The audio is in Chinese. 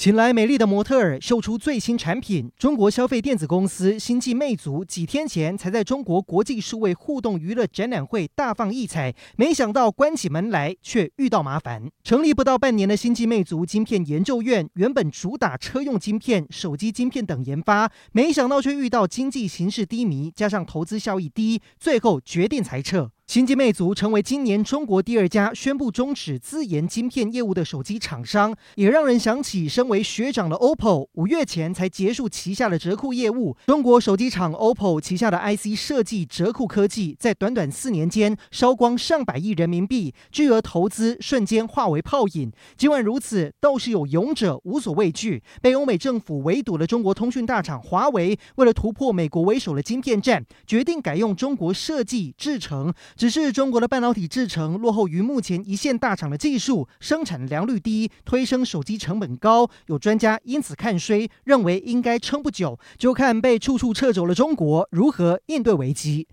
请来美丽的模特儿秀出最新产品。中国消费电子公司星际魅族几天前才在中国国际数位互动娱乐展览会大放异彩，没想到关起门来却遇到麻烦。成立不到半年的星际魅族晶片研究院，原本主打车用晶片、手机晶片等研发，没想到却遇到经济形势低迷，加上投资效益低，最后决定裁撤。星际魅族成为今年中国第二家宣布终止自研晶片业务的手机厂商，也让人想起身为学长的 OPPO，五月前才结束旗下的折库业务。中国手机厂 OPPO 旗下的 IC 设计折库科技，在短短四年间烧光上百亿人民币，巨额投资瞬间化为泡影。尽管如此，倒是有勇者无所畏惧，被欧美政府围堵的中国通讯大厂华为，为了突破美国为首的晶片战，决定改用中国设计制成。只是中国的半导体制程落后于目前一线大厂的技术，生产良率低，推升手机成本高。有专家因此看衰，认为应该撑不久，就看被处处掣肘的中国如何应对危机。